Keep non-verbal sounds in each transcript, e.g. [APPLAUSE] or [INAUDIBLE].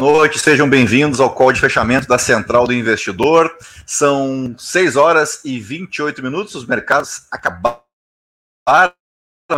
boa noite, sejam bem-vindos ao call de fechamento da Central do Investidor. São 6 horas e 28 minutos, os mercados acabaram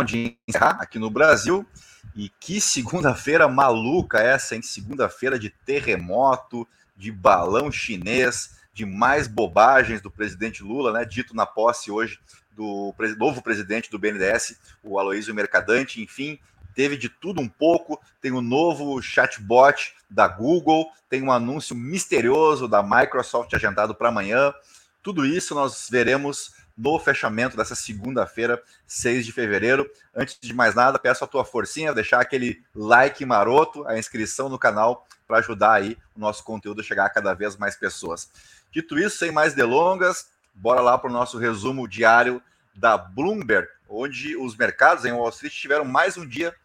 de encerrar aqui no Brasil. E que segunda-feira maluca essa, hein? Segunda-feira de terremoto, de balão chinês, de mais bobagens do presidente Lula, né? Dito na posse hoje do novo presidente do BNDES, o Aloysio Mercadante, enfim, teve de tudo um pouco. Tem o um novo chatbot da Google, tem um anúncio misterioso da Microsoft agendado para amanhã. Tudo isso nós veremos no fechamento dessa segunda-feira, 6 de fevereiro. Antes de mais nada, peço a tua forcinha, deixar aquele like maroto, a inscrição no canal para ajudar aí o nosso conteúdo a chegar a cada vez mais pessoas. Dito isso, sem mais delongas, bora lá para o nosso resumo diário da Bloomberg, onde os mercados em Wall Street tiveram mais um dia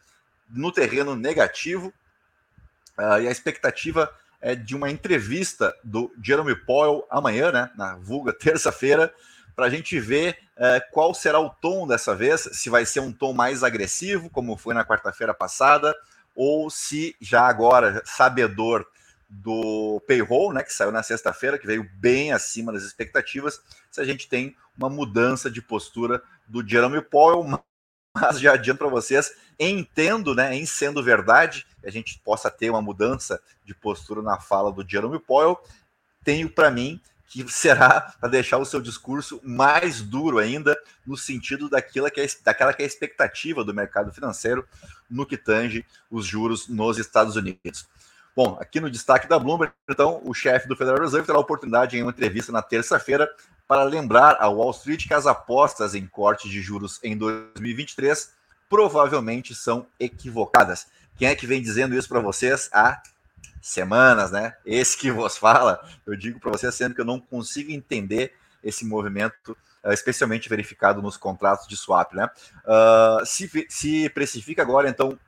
no terreno negativo. Uh, e a expectativa é de uma entrevista do Jeremy Powell amanhã, né, na vulga terça-feira, para a gente ver uh, qual será o tom dessa vez, se vai ser um tom mais agressivo, como foi na quarta-feira passada, ou se já agora, sabedor do payroll, né, que saiu na sexta-feira, que veio bem acima das expectativas, se a gente tem uma mudança de postura do Jeremy Powell, mas já adianto para vocês, entendo, né, em sendo verdade, a gente possa ter uma mudança de postura na fala do Jeremy Powell, tenho para mim que será para deixar o seu discurso mais duro ainda, no sentido daquilo que é, daquela que é a expectativa do mercado financeiro no que tange os juros nos Estados Unidos. Bom, aqui no destaque da Bloomberg, então, o chefe do Federal Reserve terá a oportunidade em uma entrevista na terça-feira para lembrar ao Wall Street que as apostas em corte de juros em 2023 provavelmente são equivocadas. Quem é que vem dizendo isso para vocês há semanas, né? Esse que vos fala, eu digo para vocês sempre que eu não consigo entender esse movimento, eh, especialmente verificado nos contratos de swap, né? Uh, se, se precifica agora, então,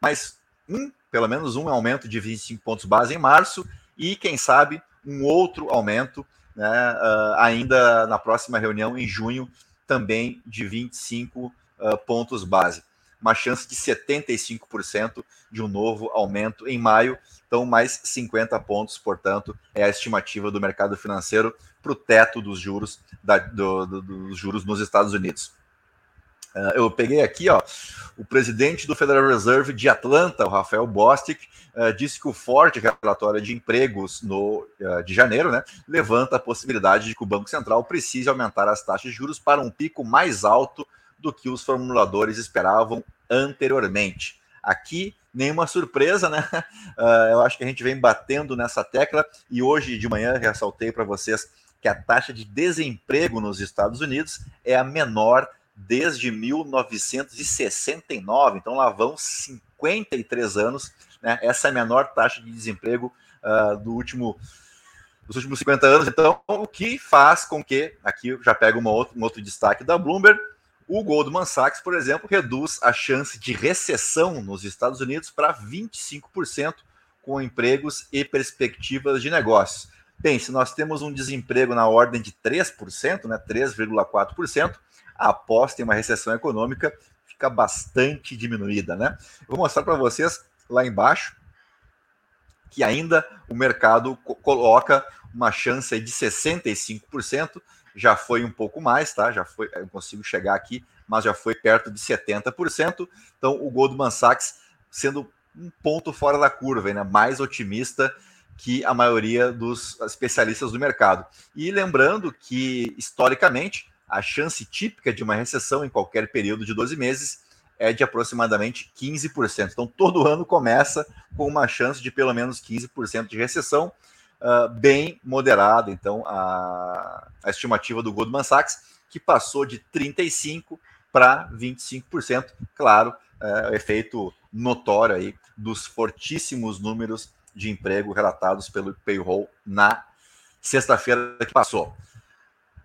mais um, pelo menos um aumento de 25 pontos base em março e, quem sabe, um outro aumento né, uh, ainda na próxima reunião, em junho, também de 25 uh, ah, pontos base. Uma chance de 75% de um novo aumento em maio, então mais 50 pontos, portanto, é a estimativa do mercado financeiro para o teto dos juros, da, do, do, dos juros nos Estados Unidos. Uh, eu peguei aqui, ó, o presidente do Federal Reserve de Atlanta, o Rafael Bostic, uh, disse que o forte relatório de empregos no, uh, de janeiro né, levanta a possibilidade de que o Banco Central precise aumentar as taxas de juros para um pico mais alto do que os formuladores esperavam anteriormente. Aqui, nenhuma surpresa, né? [LAUGHS] eu acho que a gente vem batendo nessa tecla e hoje de manhã ressaltei para vocês que a taxa de desemprego nos Estados Unidos é a menor desde 1969, então lá vão 53 anos, né? Essa é a menor taxa de desemprego uh, do último dos últimos 50 anos. Então, o que faz com que, aqui eu já pego uma outra, um outro destaque da Bloomberg, o Goldman Sachs, por exemplo, reduz a chance de recessão nos Estados Unidos para 25%, com empregos e perspectivas de negócios. Bem, se nós temos um desemprego na ordem de 3%, né, 3,4%, a aposta em uma recessão econômica fica bastante diminuída, né? Vou mostrar para vocês lá embaixo que ainda o mercado coloca uma chance de 65%, já foi um pouco mais, tá? Já foi, eu consigo chegar aqui, mas já foi perto de 70%. Então, o Goldman Sachs sendo um ponto fora da curva, né? mais otimista que a maioria dos especialistas do mercado. E lembrando que, historicamente, a chance típica de uma recessão em qualquer período de 12 meses é de aproximadamente 15%. Então, todo ano começa com uma chance de pelo menos 15% de recessão, uh, bem moderada. Então, a, a, estimativa do Goldman Sachs, que passou de 35% para 25%. Claro, é, efeito notório aí dos fortíssimos números de emprego relatados pelo payroll na sexta-feira que passou.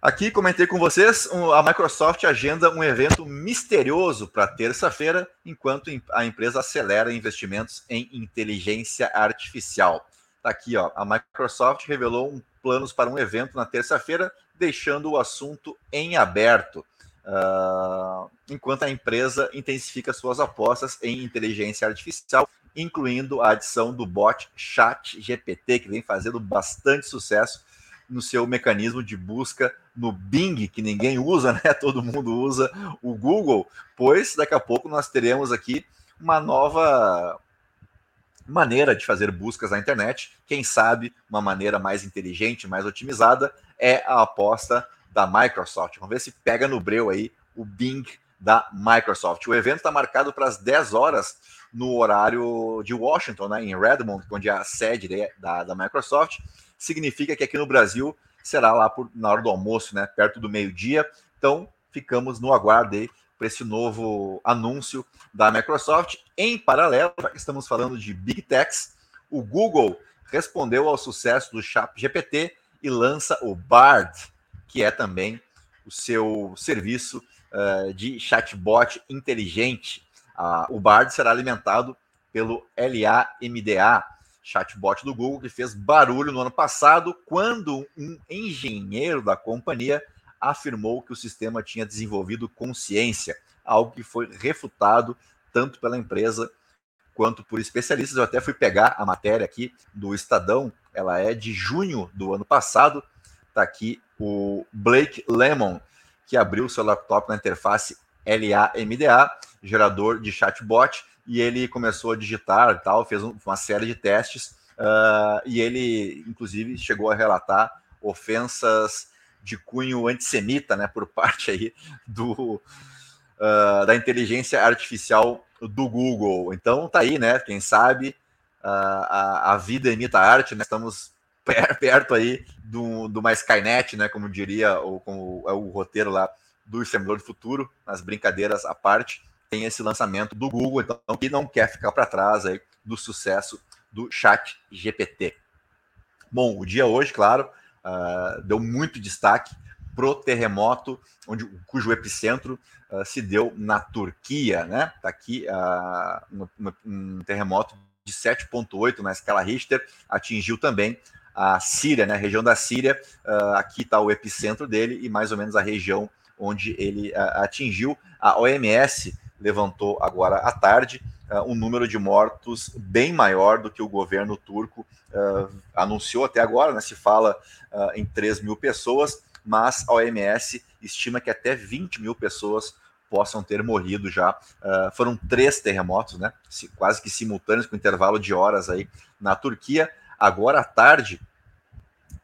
Aqui comentei com vocês, a Microsoft agenda um evento misterioso para terça-feira, enquanto a empresa acelera investimentos em inteligência artificial. Tá aqui, ó, a Microsoft revelou um, planos para um evento na terça-feira, deixando o assunto em aberto, uh, enquanto a empresa intensifica suas apostas em inteligência artificial incluindo a adição do bot Chat GPT, que vem fazendo bastante sucesso no seu mecanismo de busca no Bing, que ninguém usa, [LAUGHS] né? Todo mundo usa o Google, pois daqui a pouco nós teremos aqui uma nova maneira de fazer buscas na internet. Quem sabe uma maneira mais inteligente, mais otimizada é a aposta da Microsoft. Vamos ver se pega no breu aí o Bing da Microsoft. O evento está marcado para as 10 horas no horário de Washington, né, em Redmond, onde é a sede da, da Microsoft. Significa que aqui no Brasil será lá por, na hora do almoço, né, perto do meio-dia. Então, ficamos no aguardo aí para esse novo anúncio da Microsoft. Em paralelo, estamos falando de Big Techs, o Google respondeu ao sucesso do Chat GPT e lança o Bard, que é também o seu serviço uh, de chatbot inteligente. Uh, o Bard será alimentado pelo LAMDA, chatbot do Google, que fez barulho no ano passado quando um engenheiro da companhia afirmou que o sistema tinha desenvolvido consciência, algo que foi refutado tanto pela empresa quanto por especialistas. Eu até fui pegar a matéria aqui do Estadão, ela é de junho do ano passado. Está aqui o Blake Lemon, que abriu seu laptop na interface LAMDA, gerador de chatbot, e ele começou a digitar e tal, fez uma série de testes, uh, e ele, inclusive, chegou a relatar ofensas de cunho antissemita, né, por [LAUGHS] parte aí do, uh, da inteligência artificial do Google. Então tá aí, né? Quem sabe uh, a, a vida imita a arte, né? Estamos [LAUGHS] per, perto aí do, do mais Skynet, né? Como diria como é o roteiro lá do Exterminador do Futuro, nas brincadeiras à parte, tem esse lançamento do Google, então que não quer ficar para trás aí do sucesso do Chat GPT. Bom, o dia hoje, claro, uh, deu muito destaque pro terremoto, onde, cujo epicentro uh, se deu na Turquia, né? Está aqui uh, um, um, terremoto de 7,8 na escala Richter, atingiu também a Síria, né? A região da Síria, aqui está o epicentro dele e mais ou menos a região onde ele atingiu. A OMS levantou agora à tarde um número de mortos bem maior do que o governo turco anunciou até agora, né? Se fala em 3 mil pessoas mas a OMS estima que até 20 mil pessoas possam ter morrido já. Uh, foram três terremotos, né? Quase que simultâneos, com intervalo de horas aí na Turquia. Agora à tarde,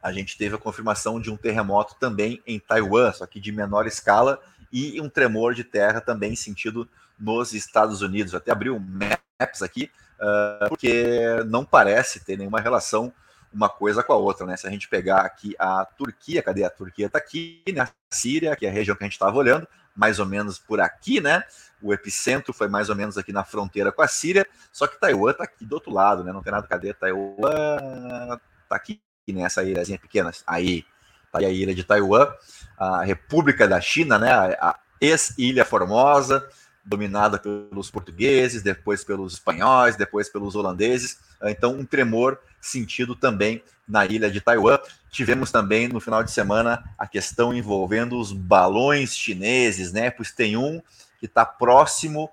a gente teve a confirmação de um terremoto também em Taiwan, só que de menor escala, e um tremor de terra também sentido nos Estados Unidos. Até abriu maps aqui, uh, porque não parece ter nenhuma relação uma coisa com a outra, né? Se a gente pegar aqui a Turquia, cadê a Turquia? Está aqui, né? A Síria, que é a região que a gente estava olhando, mais ou menos por aqui, né? O epicentro foi mais ou menos aqui na fronteira com a Síria, só que Taiwan está aqui do outro lado, né? Não tem nada, cadê Taiwan? Está aqui nessa né? ilhazinha pequena. Aí, tá a ilha de Taiwan, a República da China, né? A ex-ilha Formosa, dominada pelos portugueses, depois pelos espanhóis, depois pelos holandeses. Então, um tremor sentido também na ilha de Taiwan. Tivemos também no final de semana a questão envolvendo os balões chineses, né? Pois tem um que está próximo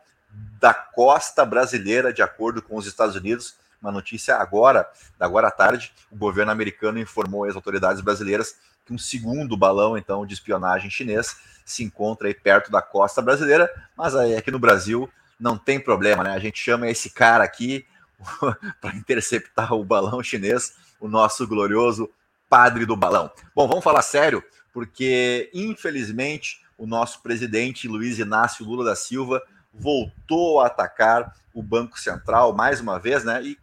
da costa brasileira, de acordo com os Estados Unidos. Uma notícia agora, agora à tarde, o governo americano informou às autoridades brasileiras que um segundo balão, então, de espionagem chinês se encontra aí perto da costa brasileira, mas aí aqui no Brasil não tem problema, né? A gente chama esse cara aqui [LAUGHS] para interceptar o balão chinês, o nosso glorioso padre do balão. Bom, vamos falar sério, porque infelizmente o nosso presidente Luiz Inácio Lula da Silva voltou a atacar o Banco Central mais uma vez, né? E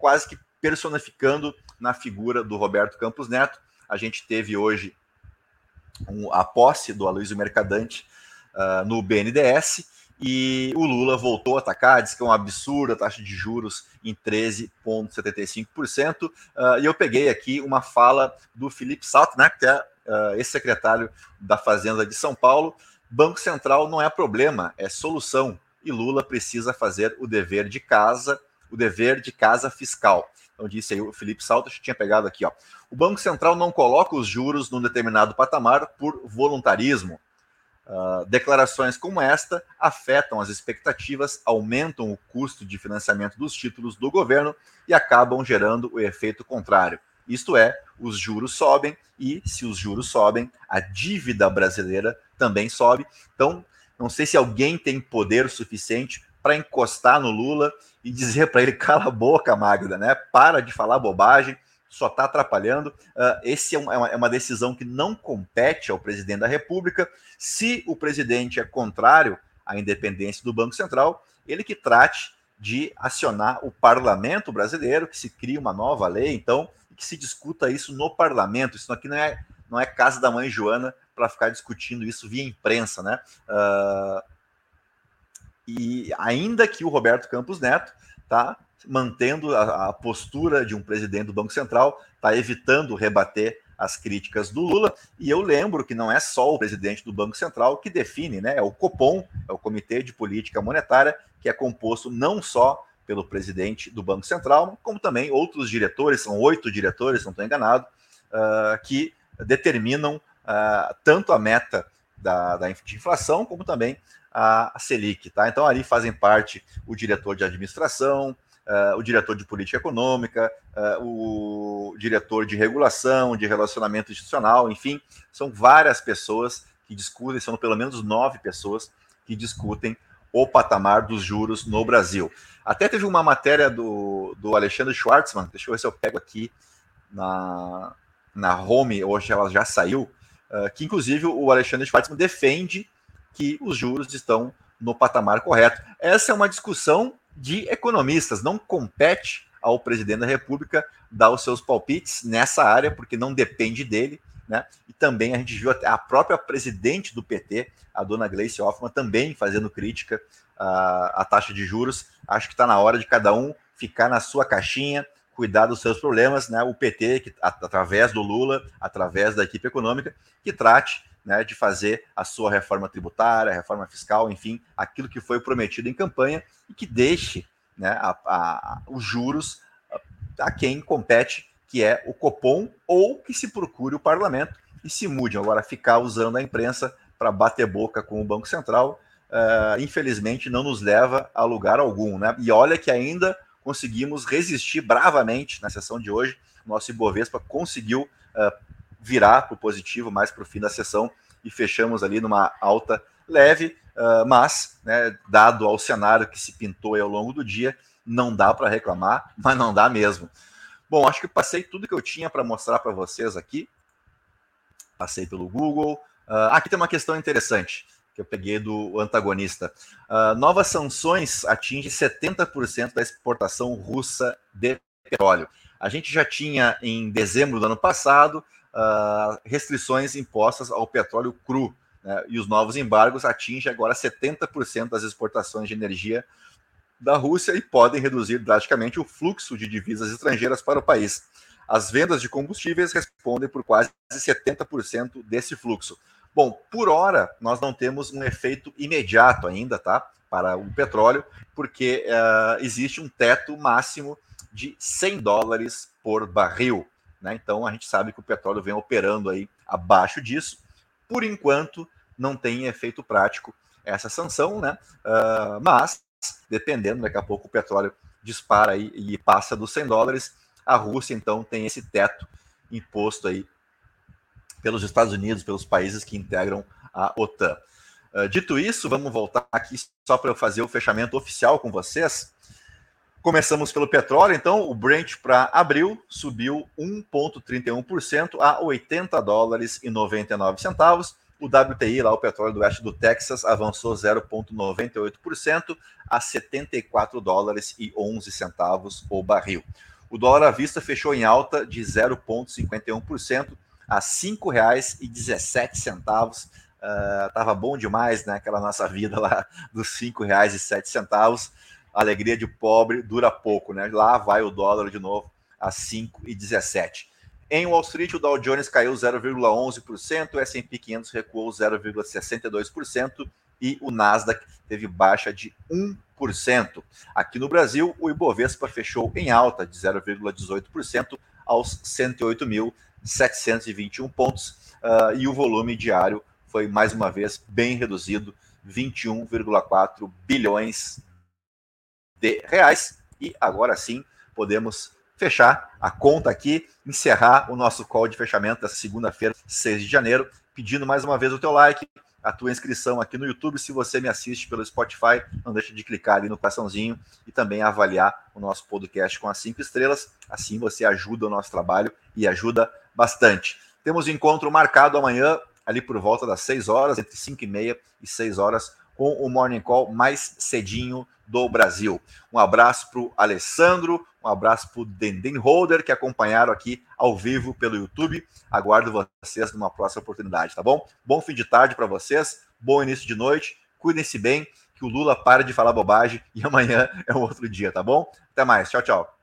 quase que personificando na figura do Roberto Campos Neto. A gente teve hoje um, a posse do Aloysio Mercadante uh, no BNDES e o Lula voltou a atacar, disse que é um absurdo a taxa de juros em 13,75%. Uh, ah, e eu peguei aqui uma fala do Felipe Salto, né, que é uh, ex-secretário da Fazenda de São Paulo. Banco Central não é problema, é solução. E Lula precisa fazer o dever de casa, o dever de casa fiscal. Então disse aí o Felipe Salto, tinha pegado aqui, ó. O Banco Central não coloca os juros num determinado patamar por voluntarismo Uh, declarações como esta afetam as expectativas, aumentam o custo de financiamento dos títulos do governo e acabam gerando o efeito contrário. Isto é, os juros sobem e, se os juros sobem, a dívida brasileira também sobe. Então, não sei se alguém tem poder suficiente para encostar no Lula e dizer para ele: cala a boca, Magda, né? Para de falar bobagem, só está atrapalhando. Uh, esse é, é uma, é uma decisão que não compete ao presidente da República. Se o presidente é contrário à independência do Banco Central, ele que trate de acionar o parlamento brasileiro, que se crie uma nova lei, então, que se discuta isso no parlamento. Isso aqui não é, não é casa da mãe Joana para ficar discutindo isso via imprensa, né? Uh, e ainda que o Roberto Campos Neto tá mantendo a, a postura de um presidente do Banco Central, está evitando rebater as críticas do Lula. E eu lembro que não é só o presidente do Banco Central que define, né? É o Copom, é o Comitê de Política Monetária, que é composto não só pelo presidente do Banco Central, como também outros diretores, são oito diretores, não estou enganado, uh, que determinam uh, tanto a meta da, da, inflação, como também a, Selic. Tá? Então, ali fazem parte o diretor de administração, uh, o diretor de política econômica, uh, o diretor de regulação, de relacionamento institucional, enfim, são várias pessoas que discutem, são pelo menos nove pessoas que discutem o patamar dos juros no Brasil. Até teve uma matéria do, do Alexandre Schwartzman, deixa eu ver se eu pego aqui na, na home, hoje ela já saiu, uh, que inclusive o Alexandre Schwartzman defende que os juros estão no patamar correto. Essa é uma discussão de economistas, não compete ao presidente da República dar os seus palpites nessa área, porque não depende dele. Né? E também a gente viu a própria presidente do PT, a dona Gleice Hoffmann, também fazendo crítica à, à taxa de juros. Acho que está na hora de cada um ficar na sua caixinha, cuidar dos seus problemas. Né? O PT, que, através do Lula, através da equipe econômica, que trate né, de fazer a sua reforma tributária, reforma fiscal, enfim, aquilo que foi prometido em campanha e que deixe né, a, a, os juros a quem compete, que é o Copom, ou que se procure o parlamento e se mude. Agora, ficar usando a imprensa para bater boca com o Banco Central, uh, infelizmente, não nos leva a lugar algum. Né? E olha que ainda conseguimos resistir bravamente na sessão de hoje. Nosso Ibovespa conseguiu uh, virar para o positivo mais para o fim da sessão e fechamos ali numa alta leve, uh, mas, né, dado ao cenário que se pintou ao longo do dia, não dá para reclamar, mas não dá mesmo. Bom, acho que passei tudo que eu tinha para mostrar para vocês aqui. Passei pelo Google. Uh, aqui tem uma questão interessante que eu peguei do antagonista. Uh, novas sanções atingem 70% da exportação russa de petróleo. A gente já tinha em dezembro do ano passado uh, restrições impostas ao petróleo cru. Né? E os novos embargos atingem agora 70% das exportações de energia da Rússia e podem reduzir drasticamente o fluxo de divisas estrangeiras para o país. As vendas de combustíveis respondem por quase 70% desse fluxo. Bom, por hora, nós não temos um efeito imediato ainda, tá? Para o petróleo, porque uh, existe um teto máximo de 100 dólares por barril. Né? Então a gente sabe que o petróleo vem operando aí abaixo disso. Por enquanto, não tem efeito prático essa sanção, né? Uh, mas, dependendo, daqui a pouco o petróleo dispara aí e passa dos 100 dólares, a Rússia então tem esse teto imposto aí pelos Estados Unidos, pelos países que integram a OTAN. Uh, dito isso, vamos voltar aqui só para eu fazer o fechamento oficial com vocês. Começamos pelo petróleo, então o Brent para abril subiu 1,31% a 80 dólares e 99 centavos. O WTI, lá o petróleo do oeste do Texas, avançou 0,98% a 74 dólares e 11 centavos o barril. O dólar à vista fechou em alta de 0,51% a R$ 5,17. Uh, tava bom demais, né? Aquela nossa vida lá dos R$ 5,07 alegria de pobre dura pouco, né? Lá vai o dólar de novo a 5,17. Em Wall Street, o Dow Jones caiu 0,11%, o S&P 500 recuou 0,62% e o Nasdaq teve baixa de 1%. Aqui no Brasil, o Ibovespa fechou em alta de 0,18% aos 108.721 pontos uh, e o volume diário foi mais uma vez bem reduzido, 21,4 bilhões de reais. E agora sim podemos fechar a conta aqui, encerrar o nosso call de fechamento dessa segunda-feira, 6 de janeiro, pedindo mais uma vez o teu like, a tua inscrição aqui no YouTube. Se você me assiste pelo Spotify, não deixa de clicar ali no coraçãozinho e também avaliar o nosso podcast com as cinco estrelas. Assim você ajuda o nosso trabalho e ajuda bastante. Temos encontro marcado amanhã, ali por volta das 6 horas, entre 5 e meia e 6 horas, com o Morning Call mais cedinho do Brasil. Um abraço para o Alessandro, um abraço para o Denden Holder, que acompanharam aqui ao vivo pelo YouTube. Aguardo vocês numa próxima oportunidade, tá bom? Bom fim de tarde para vocês, bom início de noite, cuidem-se bem, que o Lula pare de falar bobagem e [LAUGHS] amanhã é um outro dia, tá bom? Até mais, tchau, tchau.